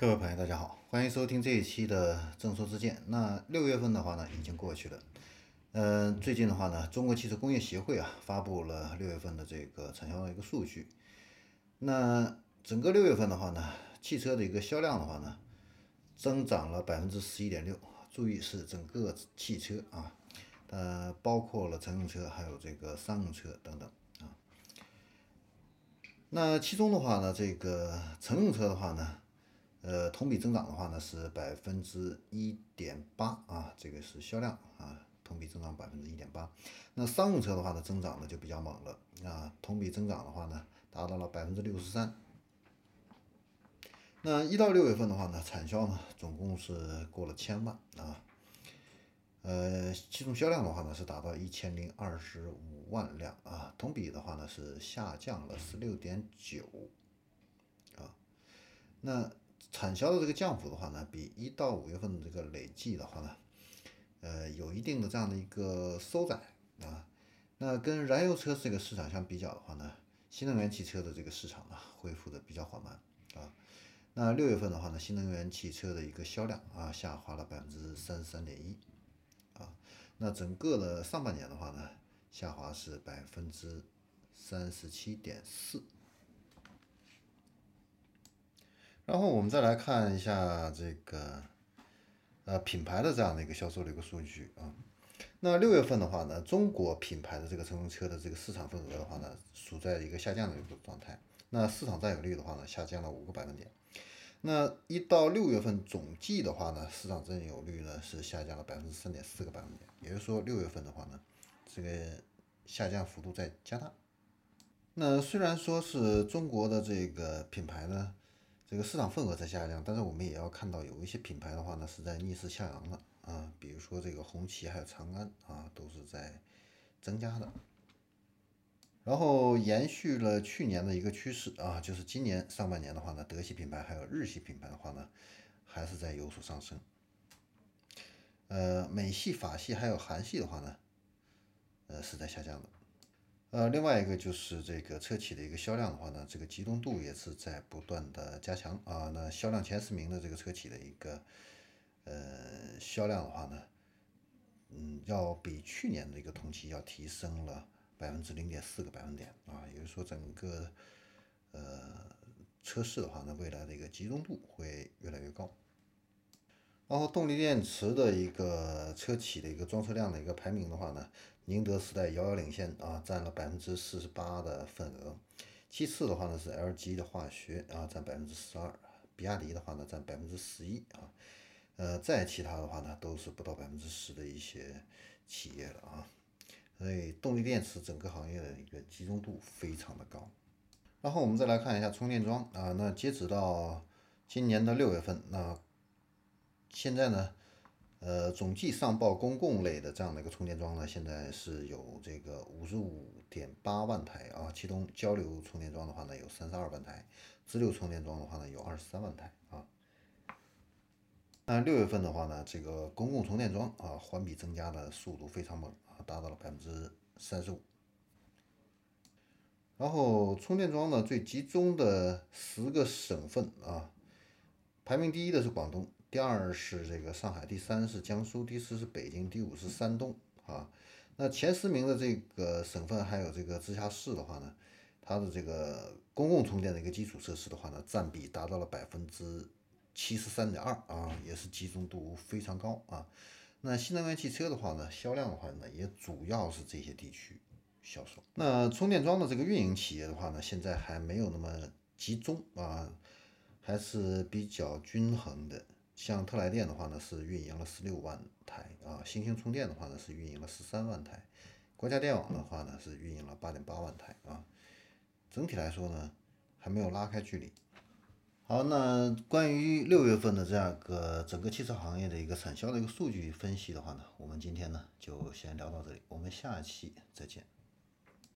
各位朋友，大家好，欢迎收听这一期的正说之见。那六月份的话呢，已经过去了。嗯，最近的话呢，中国汽车工业协会啊发布了六月份的这个产销的一个数据。那整个六月份的话呢，汽车的一个销量的话呢，增长了百分之十一点六。注意是整个汽车啊，呃，包括了乘用车，还有这个商用车等等啊。那其中的话呢，这个乘用车的话呢。呃，同比增长的话呢是百分之一点八啊，这个是销量啊，同比增长百分之一点八。那商用车的话呢，增长呢就比较猛了啊，同比增长的话呢达到了百分之六十三。那一到六月份的话呢，产销呢总共是过了千万啊，呃，其中销量的话呢是达到一千零二十五万辆啊，同比的话呢是下降了十六点九啊，那。产销的这个降幅的话呢，比一到五月份的这个累计的话呢，呃，有一定的这样的一个收窄啊。那跟燃油车这个市场相比较的话呢，新能源汽车的这个市场呢，恢复的比较缓慢啊。那六月份的话呢，新能源汽车的一个销量啊，下滑了百分之三十三点一啊。那整个的上半年的话呢，下滑是百分之三十七点四。然后我们再来看一下这个，呃，品牌的这样的一个销售的一个数据啊。那六月份的话呢，中国品牌的这个乘用车的这个市场份额的话呢，处在一个下降的一个状态。那市场占有率的话呢，下降了五个百分点。那一到六月份总计的话呢，市场占有率呢是下降了百分之三点四个百分点。也就是说，六月份的话呢，这个下降幅度在加大。那虽然说是中国的这个品牌呢。这个市场份额在下降，但是我们也要看到有一些品牌的话呢是在逆势向阳的啊，比如说这个红旗还有长安啊都是在增加的。然后延续了去年的一个趋势啊，就是今年上半年的话呢，德系品牌还有日系品牌的话呢还是在有所上升。呃，美系、法系还有韩系的话呢，呃是在下降的。呃，另外一个就是这个车企的一个销量的话呢，这个集中度也是在不断的加强啊。那销量前十名的这个车企的一个呃销量的话呢，嗯，要比去年的一个同期要提升了百分之零点四个百分点啊。也就是说，整个呃车市的话呢，未来的一个集中度会越来越高。然后动力电池的一个车企的一个装车量的一个排名的话呢，宁德时代遥遥领先啊，占了百分之四十八的份额。其次的话呢是 LG 的化学啊，占百分之十二，比亚迪的话呢占百分之十一啊，呃，再其他的话呢都是不到百分之十的一些企业了啊。所以动力电池整个行业的一个集中度非常的高。然后我们再来看一下充电桩啊，那截止到今年的六月份那。现在呢，呃，总计上报公共类的这样的一个充电桩呢，现在是有这个五十五点八万台啊，其中交流充电桩的话呢有三十二万台，直流充电桩的话呢有二十三万台啊。那六月份的话呢，这个公共充电桩啊，环比增加的速度非常猛啊，达到了百分之三十五。然后充电桩呢最集中的十个省份啊，排名第一的是广东。第二是这个上海，第三是江苏，第四是北京，第五是山东啊。那前十名的这个省份还有这个直辖市的话呢，它的这个公共充电的一个基础设施的话呢，占比达到了百分之七十三点二啊，也是集中度非常高啊。那新能源汽车的话呢，销量的话呢，也主要是这些地区销售。那充电桩的这个运营企业的话呢，现在还没有那么集中啊，还是比较均衡的。像特来电的话呢，是运营了十六万台啊；新兴充电的话呢，是运营了十三万台；国家电网的话呢，是运营了八点八万台啊。整体来说呢，还没有拉开距离。好，那关于六月份的这样个整个汽车行业的一个产销的一个数据分析的话呢，我们今天呢就先聊到这里，我们下期再见。